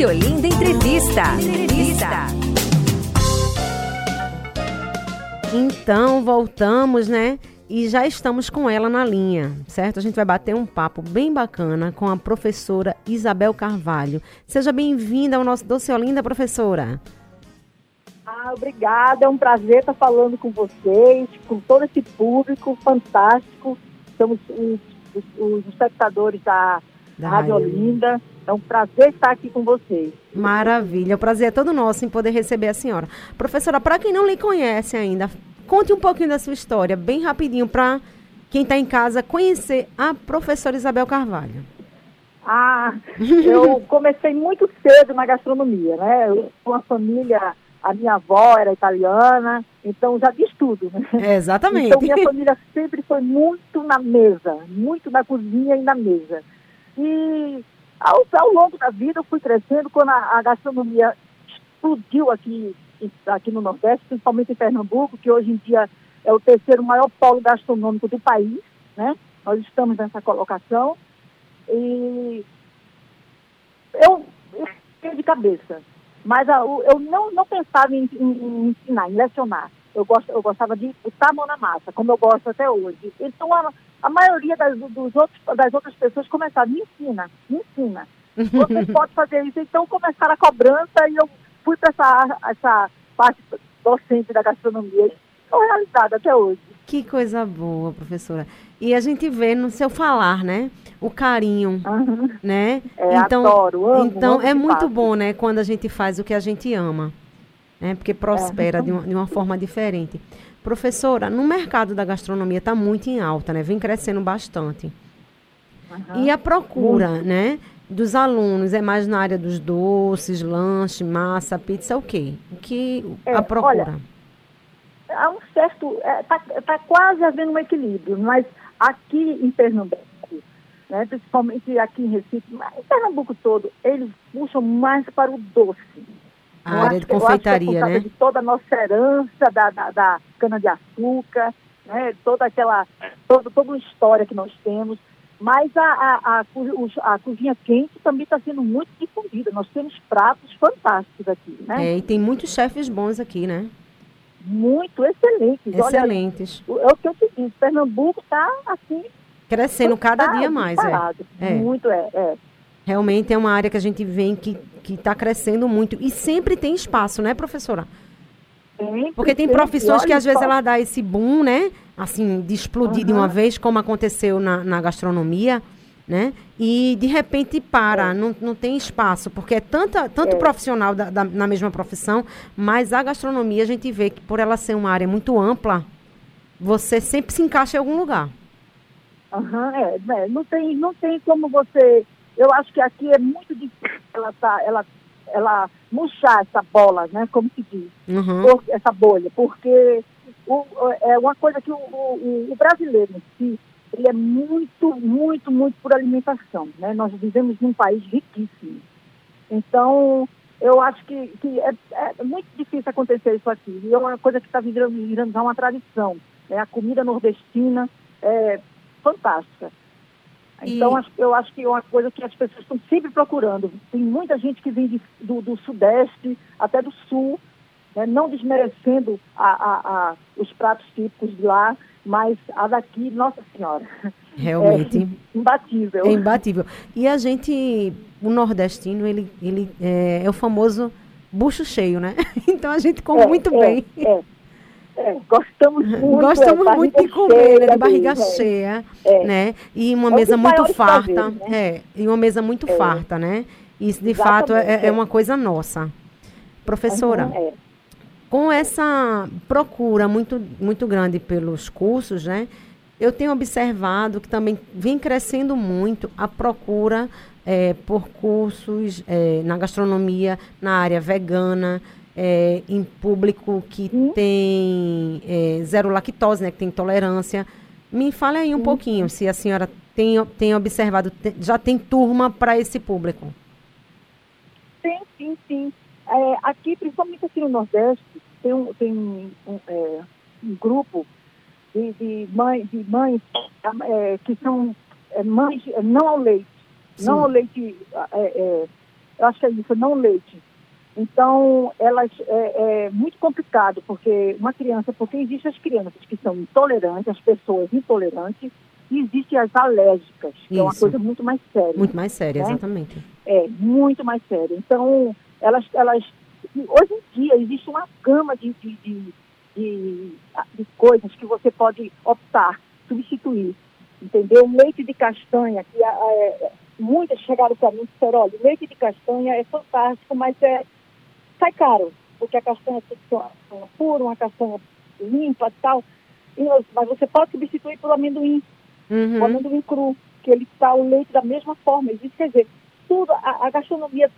Doce Olinda Entrevista. Entrevista. Então, voltamos, né? E já estamos com ela na linha, certo? A gente vai bater um papo bem bacana com a professora Isabel Carvalho. Seja bem-vinda ao nosso Doce Olinda, professora. Ah, obrigada, é um prazer estar falando com vocês, com todo esse público fantástico. Somos os, os, os espectadores da, da Rádio Olinda. É um prazer estar aqui com vocês. Maravilha, o prazer é todo nosso em poder receber a senhora. Professora, para quem não lhe conhece ainda, conte um pouquinho da sua história, bem rapidinho, para quem está em casa conhecer a professora Isabel Carvalho. Ah, eu comecei muito cedo na gastronomia, né? Eu, uma família a minha avó era italiana, então já diz tudo, né? É, exatamente. Então minha família sempre foi muito na mesa, muito na cozinha e na mesa. E ao, ao longo da vida eu fui crescendo, quando a, a gastronomia explodiu aqui, aqui no Nordeste, principalmente em Pernambuco, que hoje em dia é o terceiro maior polo gastronômico do país, né? Nós estamos nessa colocação. E eu, eu de cabeça mas a, eu não, não pensava em, em, em, ensinar, em lecionar. Eu, gost, eu gostava de botar a mão na massa, como eu gosto até hoje. Então, a, a maioria das, dos outros, das outras pessoas começaram, me ensina, me ensina. Você pode fazer isso. Então, começaram a cobrança e eu fui para essa, essa parte docente da gastronomia. Estou realizada até hoje. Que coisa boa, professora. E a gente vê no seu falar, né? O carinho, uhum. né? É, então, adoro, amo, então amo é muito bom, né? Quando a gente faz o que a gente ama, né? Porque prospera é. de, uma, de uma forma diferente. Professora, no mercado da gastronomia está muito em alta, né? Vem crescendo bastante. Uhum. E a procura, muito. né? Dos alunos é mais na área dos doces, lanche, massa, pizza, o quê? O que é, a procura? Olha, há um certo. Está é, tá, tá quase havendo um equilíbrio, mas aqui em Pernambuco, né, principalmente aqui em Recife, em Pernambuco todo, eles puxam mais para o doce. A eu área de confeitaria, é né? De toda a nossa herança da, da, da cana-de-açúcar, né, toda aquela. Todo, toda uma história que nós temos. Mas a, a, a, a cozinha quente também está sendo muito difundida. Nós temos pratos fantásticos aqui, né? É, e tem muitos chefes bons aqui, né? muito excelentes. Excelentes. Olha, é o que eu te disse, Pernambuco está assim. Crescendo cada dia mais. É. é. Muito, é, é. Realmente é uma área que a gente vê que está crescendo muito. E sempre tem espaço, né, professora? Sempre, Porque tem profissões que às vezes ela dá esse boom, né? Assim, de explodir uhum. de uma vez, como aconteceu na, na gastronomia né? E de repente para, é. não, não tem espaço, porque é tanta, tanto é. profissional da, da, na mesma profissão, mas a gastronomia a gente vê que por ela ser uma área muito ampla, você sempre se encaixa em algum lugar. Uhum, é, é, não tem, não tem como você. Eu acho que aqui é muito difícil ela tá, ela, ela murchar essa bola, né? Como se diz, uhum. por, essa bolha, porque o, é uma coisa que o, o, o brasileiro em si ele é muito, muito, muito por alimentação. Né? Nós vivemos num país riquíssimo. Então, eu acho que, que é, é, muito difícil acontecer isso aqui. E é uma coisa que está virando, virando já uma tradição. Né? A comida nordestina é fantástica. Então, e... eu acho que é uma coisa que as pessoas estão sempre procurando. Tem muita gente que vem de, do, do Sudeste, até do Sul, né? não desmerecendo a, a, a, os pratos típicos de lá, mas a daqui, Nossa Senhora. Realmente. É imbatível. É imbatível. E a gente, o nordestino, ele, ele é, é o famoso bucho cheio, né? Então a gente come é, muito é, bem. É. É, gostamos muito. Gostamos é, muito de comer, né? De barriga cheia, é. né? E uma mesa muito farta. Né? É, e uma mesa muito farta, né? Isso, de Exatamente, fato, é, é, uma coisa nossa. Professora, uhum, com essa procura muito, muito grande pelos cursos, né? Eu tenho observado que também vem crescendo muito a procura é, por cursos é, na gastronomia, na área vegana, é, em público que hum? tem é, zero lactose, né, que tem intolerância. Me fale aí um hum. pouquinho, se a senhora tem, tem observado, já tem turma para esse público. Sim, sim, sim. É, aqui, principalmente aqui no Nordeste, tem um, tem um, um, é, um grupo de, de, mãe, de mães é, que são é, mães não ao leite, Sim. não ao leite é, é, eu acho que é isso, não leite. Então, elas é, é, muito complicado, porque uma criança, porque existem as crianças que são intolerantes, as pessoas intolerantes, e existem as alérgicas, que Isso. é uma coisa muito mais séria. Muito mais séria, né? exatamente. É, muito mais séria. Então, elas, elas hoje em dia existe uma gama de, de, de, de, de coisas que você pode optar, substituir. Entendeu? Leite de castanha, que é, é muitas chegaram para mim e disseram, olha, leite de castanha é fantástico, mas é sai caro, porque a castanha tem que ser uma pura, uma castanha limpa e tal. E, mas você pode substituir pelo amendoim, uhum. o amendoim cru, que ele está o leite da mesma forma. Existe, quer dizer, tudo, a, a gastronomia,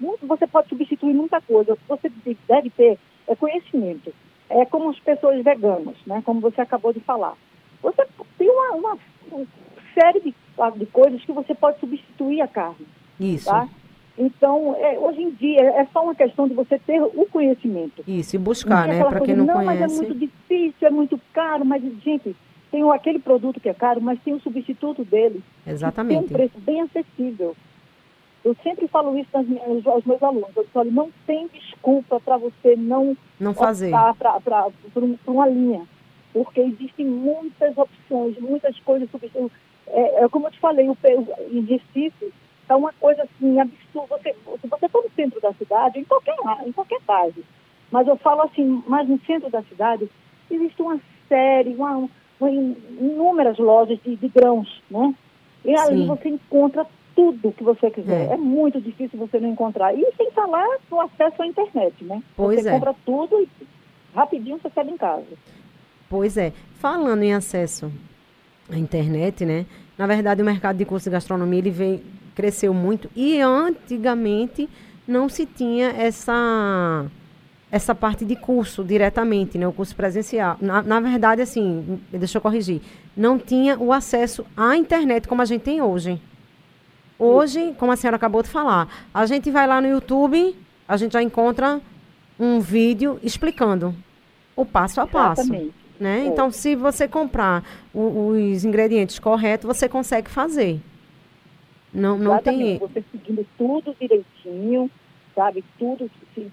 muito, você pode substituir muita coisa. O que você deve ter é conhecimento. É como as pessoas veganas, né? como você acabou de falar. Você tem uma, uma, uma série de, de coisas que você pode substituir a carne. Isso. Tá? Então, é, hoje em dia, é só uma questão de você ter o conhecimento. Isso, e buscar, né? Para quem não, não conhece. Não, mas é muito difícil, é muito caro, mas, gente, tem aquele produto que é caro, mas tem um substituto dele. Exatamente. Tem um preço bem acessível. Eu sempre falo isso minhas, aos meus alunos. Eu falo, não tem desculpa para você não, não fazer para um, uma linha. Porque existem muitas opções, muitas coisas. É, é, como eu te falei, o, em Recife, Está uma coisa assim absurda. Você, se você for no centro da cidade, em qualquer, em qualquer base, mas eu falo assim, mais no centro da cidade, existe uma série, uma, uma inúmeras lojas de, de, grãos, né? E ali Sim. você encontra tudo que você quiser. É. é. muito difícil você não encontrar. E sem falar do acesso à internet, né? Pois você é. compra tudo e rapidinho você sai em casa. Pois é. Falando em acesso à internet, né? Na verdade, o mercado de curso de gastronomia ele vem cresceu muito e antigamente não se tinha essa essa parte de curso diretamente, né, o curso presencial. Na, na verdade, assim, deixa eu corrigir, não tinha o acesso à internet como a gente tem hoje. Hoje, como a senhora acabou de falar, a gente vai lá no YouTube, a gente já encontra um vídeo explicando o passo a passo. Exatamente. Né? É. Então, se você comprar o, os ingredientes corretos, você consegue fazer. Não, não tem. Você seguindo tudo direitinho, sabe? Tudo,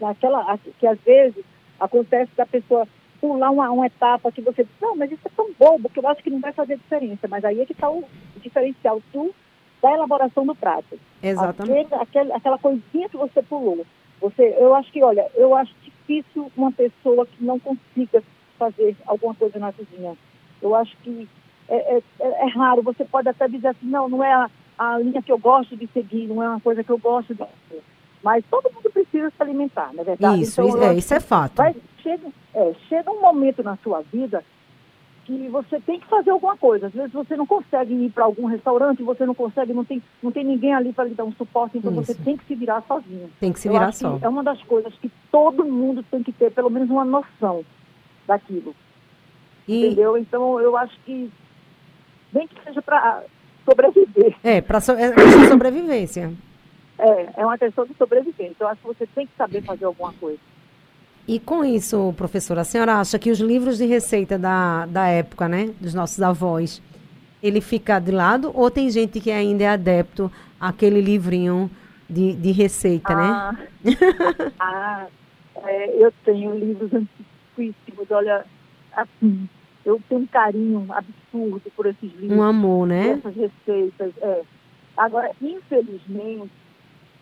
aquela, que às vezes acontece da pessoa pular uma, uma etapa que você diz, não, mas isso é tão bobo que eu acho que não vai fazer diferença. Mas aí é que está o diferencial do, da elaboração do prato. Exatamente. Aquele, aquele, aquela coisinha que você pulou. Você, eu acho que, olha, eu acho difícil uma pessoa que não consiga fazer alguma coisa na cozinha. Eu acho que é, é, é, raro. Você pode até dizer assim, não, não é a, a linha que eu gosto de seguir, não é uma coisa que eu gosto de fazer. Mas todo mundo precisa se alimentar, não é verdade? Isso, então, é, isso é fato. Vai, chega, é, chega um momento na sua vida que você tem que fazer alguma coisa. Às vezes você não consegue ir para algum restaurante, você não consegue, não tem, não tem ninguém ali para lhe dar um suporte, então Isso. você tem que se virar sozinho. Tem que se virar só. É uma das coisas que todo mundo tem que ter, pelo menos uma noção daquilo. E... Entendeu? Então eu acho que, bem que seja para sobreviver. É, para so, é sobrevivência. É, é uma questão de sobrevivência. Eu acho que você tem que saber fazer alguma coisa. E com isso, professora, a senhora acha que os livros de receita da, da época, né, dos nossos avós, ele fica de lado ou tem gente que ainda é adepto àquele livrinho de, de receita, né? ah, né? ah, é, eu tenho livros antiquíssimos, olha, assim, eu tenho um carinho absurdo por esses livros. Um amor, né? Essas receitas. É. Agora, infelizmente,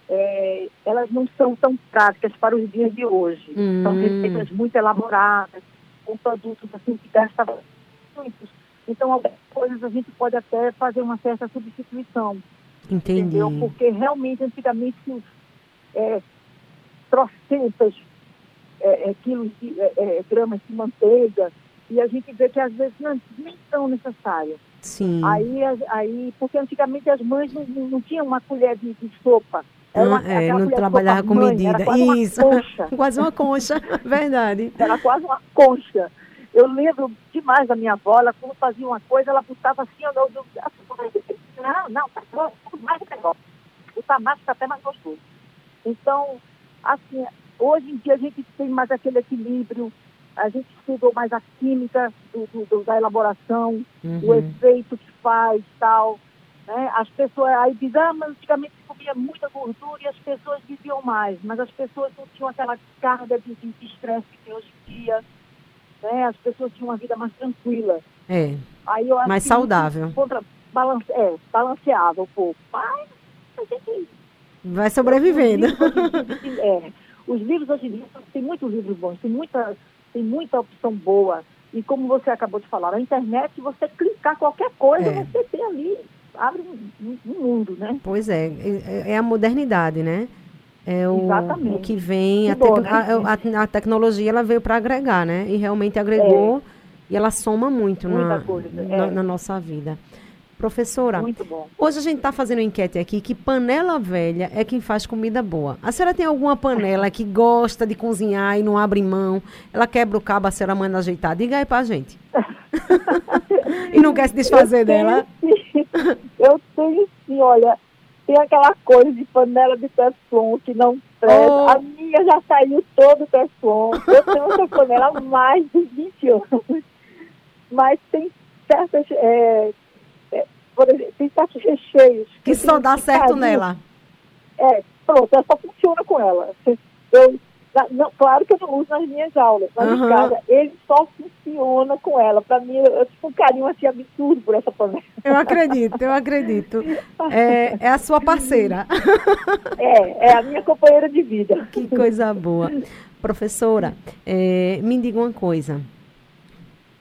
é, elas não são tão práticas para os dias de hoje. Hum. São receitas muito elaboradas, com produtos assim que gastam muitos. Então, algumas coisas a gente pode até fazer uma certa substituição. Entendi. Entendeu? Porque realmente, antigamente, é, trocentas é, é, quilos de é, é, gramas de manteiga, e a gente vê que às vezes não, nem são necessárias. Sim. Aí, aí, porque antigamente as mães não, não tinham uma colher de, de sopa. Era uma, é, não trabalhava com mãe, medida. Isso. Uma quase uma concha, verdade. Era quase uma concha. Eu lembro demais da minha avó, ela quando fazia uma coisa, ela botava assim, eu, eu, não, não, tá bom, mais melhor. O tabaco está até mais gostoso. Então, assim, hoje em dia a gente tem mais aquele equilíbrio, a gente estudou mais a química do, do, da elaboração, uhum. o efeito que faz tal. Né? As pessoas aí dizem, ah, mas antigamente comia muita gordura e as pessoas viviam mais, mas as pessoas não tinham aquela carga de estresse que tem hoje em dia. Né? As pessoas tinham uma vida mais tranquila. É. Aí eu mais saudável. Contra, balance, é, balanceava um pouco. Mas a gente. Vai sobrevivendo. Os é, os livros hoje em dia tem muitos livros bons, tem muita, tem muita opção boa. E como você acabou de falar, na internet, você clicar qualquer coisa, é. você tem ali, abre um, um, mundo, né? Pois é, é, é a modernidade, né? É o, Exatamente. o que vem, que a, bom, né? a, a, tecnologia ela veio para agregar, né? E realmente agregou é. e ela soma muito na, na, é. na, nossa vida. Professora, hoje a gente está fazendo uma enquete aqui que panela velha é quem faz comida boa. A senhora tem alguma panela que gosta de cozinhar e não abre mão? Ela quebra o cabo, a senhora manda ajeitar? Diga aí pra gente. e não quer se desfazer eu dela? Sim. Eu tenho sim, olha, tem aquela coisa de panela de teflon que não presta. Oh. A minha já saiu todo o teflon. Eu tenho essa panela há mais de 20 anos. Mas tem certas é, exemplo, tem certos recheios. Que, que só dá certo carinho. nela. É, pronto, ela só funciona com ela. Eu, não, claro que eu não uso nas minhas aulas, mas uhum. em casa ele só funciona com ela. Para mim, eu tive um carinho assim absurdo por essa panela. Eu acredito, eu acredito. É, é a sua parceira. É, é a minha companheira de vida. Que coisa boa. Professora, é, me diga uma coisa.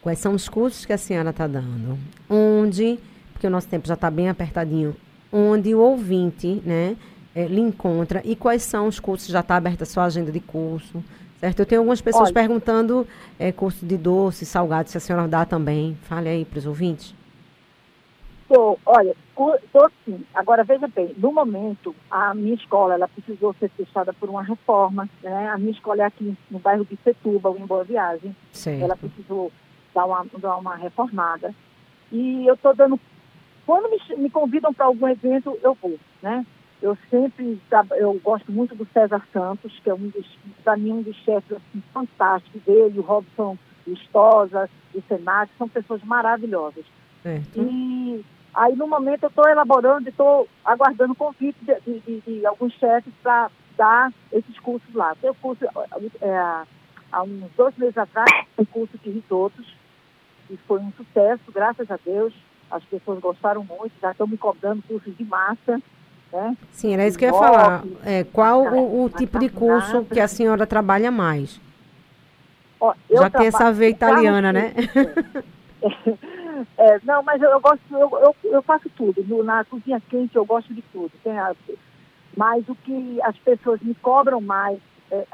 Quais são os cursos que a senhora está dando? Onde porque o nosso tempo já está bem apertadinho, onde o ouvinte, né, é, lhe encontra e quais são os cursos, já está aberta a sua agenda de curso, certo? Eu tenho algumas pessoas olha, perguntando é, curso de doce, salgado, se a senhora dá também. Fale aí para os ouvintes. Tô, olha, estou sim. Agora, veja bem, no momento, a minha escola, ela precisou ser fechada por uma reforma, né? A minha escola é aqui no bairro de Setúbal, em Boa Viagem. Certo. Ela precisou dar uma, dar uma reformada. E eu estou dando quando me, me convidam para algum evento, eu vou, né? Eu sempre, eu gosto muito do César Santos, que é um dos, para mim, um dos chefes assim, fantásticos dele, o Robson Lustosa, o Senac, são pessoas maravilhosas. E aí, no momento, eu estou elaborando e estou aguardando convite de, de, de, alguns chefes para dar esses cursos lá. Tem o curso, é, há uns dois meses atrás, um curso de risotos, e foi um sucesso, graças a Deus as pessoas gostaram muito, já estão me cobrando cursos de massa. Né? Sim, era isso que eu ia falar. É, qual o, o tipo de curso que a senhora trabalha mais? Ó, já tem essa veia italiana, né? É, não, mas eu, eu gosto, eu, eu, eu, faço tudo. No, na cozinha quente eu gosto de tudo. Tem a, mas o que as pessoas me cobram mais, é,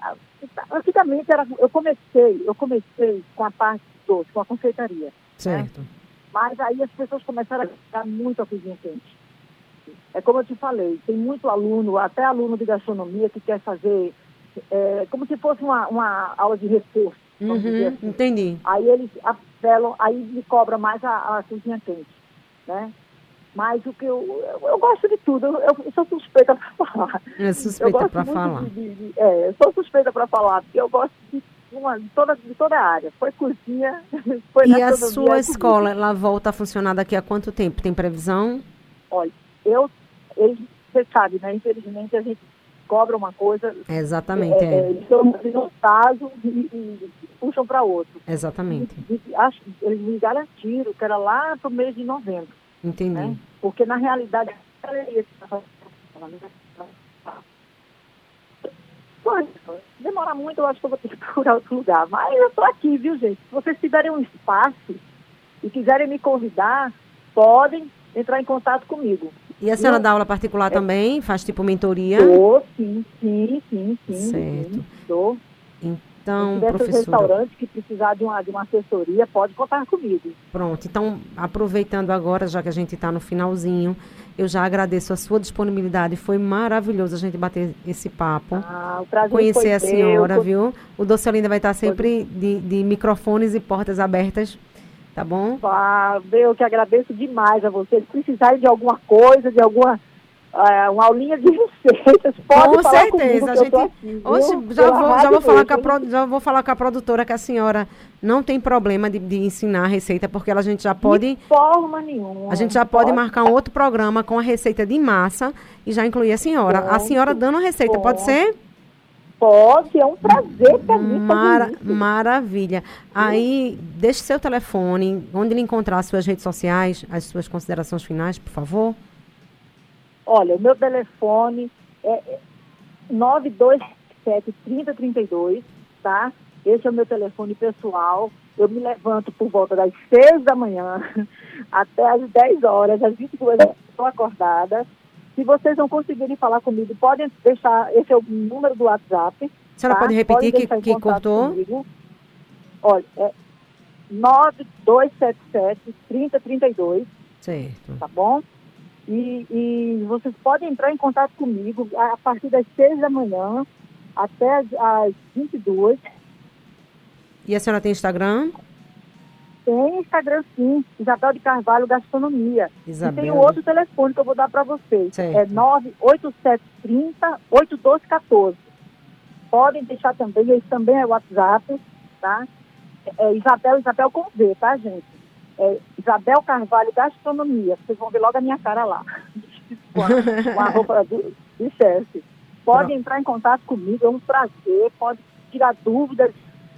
antigamente era, eu comecei, eu comecei com a parte doce, com a confeitaria. Né? Certo. Né? Mas aí as pessoas começaram a ficar muito a cozinha quente. É como eu te falei, tem muito aluno, até aluno de gastronomia, que quer fazer é, como se fosse uma, uma aula de reforço. Uhum, assim. Entendi. Aí eles apelam, aí me cobra mais a, a cozinha quente, né? Mas o que eu, eu, eu gosto de tudo, eu, eu sou suspeita para falar. É suspeita para falar. De, de, é, eu sou suspeita para falar, porque eu gosto de uma, de, toda, de toda a área. Foi cozinha, foi E a sua escola, ela volta a funcionar daqui a quanto tempo? Tem previsão? Olha, eu, eles, você sabe, né? Infelizmente a gente cobra uma coisa. Exatamente. É, é. Eles estão um caso e, e, puxam para outro. Exatamente. E, e, acho, eles me garantiram que era lá para o mês de novembro. Entendi. Né? Porque na realidade a demorar muito, eu acho que eu vou ter que procurar outro lugar. Mas eu estou aqui, viu, gente? Se vocês tiverem um espaço e quiserem me convidar, podem entrar em contato comigo. E a senhora eu, dá aula particular é, também? Faz tipo mentoria? Dou, sim, sim, sim, sim. Certo. Dou. Então, Se professora... restaurante que precisar de uma, de uma assessoria, pode contar comigo. Pronto. Então, aproveitando agora, já que a gente está no finalzinho, eu já agradeço a sua disponibilidade. Foi maravilhoso a gente bater esse papo. Ah, o prazer Conhecer a senhora, meu. viu? O Doce Olinda vai estar sempre de, de microfones e portas abertas. Tá bom? Ah, eu que agradeço demais a vocês. Se precisarem de alguma coisa, de alguma é, uma aulinha de receitas. Pode com certeza. A gente, aqui, hoje, já, vou, já, vou falar com a, já vou falar com a produtora que a senhora não tem problema de, de ensinar a receita, porque a gente já pode. De forma nenhuma. A gente já pode, pode marcar um outro programa com a receita de massa e já incluir a senhora. Pode, a senhora dando a receita, pode, pode ser? Pode, é um prazer para mim Mara Maravilha. Aí, deixe seu telefone, onde ele encontrar as suas redes sociais, as suas considerações finais, por favor. Olha, o meu telefone é 927 3032, tá? Esse é o meu telefone pessoal. Eu me levanto por volta das 6 da manhã até as 10 horas, às 22 horas estou acordada. Se vocês não conseguirem falar comigo, podem deixar, esse é o número do WhatsApp. A senhora tá? pode repetir que, que cortou? Comigo. Olha, é 9277 3032. Certo. Tá bom? E, e, vocês podem entrar em contato comigo a partir das 6 da manhã até as, as 22. E a senhora tem Instagram? Tem Instagram sim, Isabel de Carvalho Gastronomia. Isabel. E tem um outro telefone que eu vou dar para vocês. Certo. É 98730 8214. Podem deixar também, esse também é o WhatsApp, tá? É Isabel, Isabel com V, tá, gente? É Isabel Carvalho Gastronomia. Vocês vão ver logo a minha cara lá. com, a, com a roupa do, de chefe. Pode entrar em contato comigo, é um prazer, pode tirar dúvidas.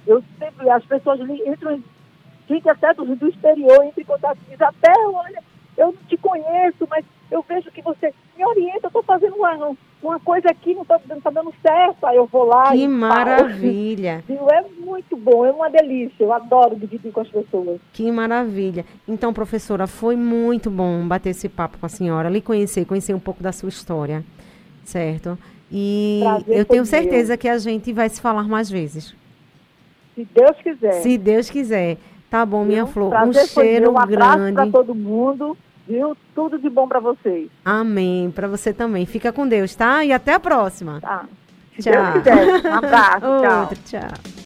Eu sempre, as pessoas entram gente até do, do exterior entra em contato diz, até, olha, eu não te conheço, mas eu vejo que você me orienta, eu estou fazendo uma, uma coisa aqui, não está tá dando certo, aí eu vou lá que e maravilha! É muito bom, é uma delícia, eu adoro dividir com as pessoas. Que maravilha! Então, professora, foi muito bom bater esse papo com a senhora, lhe conhecer, conhecer um pouco da sua história, certo? E Prazer eu tenho certeza meu. que a gente vai se falar mais vezes. Se Deus quiser. Se Deus quiser. Tá bom, minha flor. Um cheiro um grande. para todo mundo, viu? Tudo de bom para vocês. Amém. Para você também. Fica com Deus, tá? E até a próxima. Tá. Se tchau. Deus quiser. Um abraço. Outro, tchau. tchau.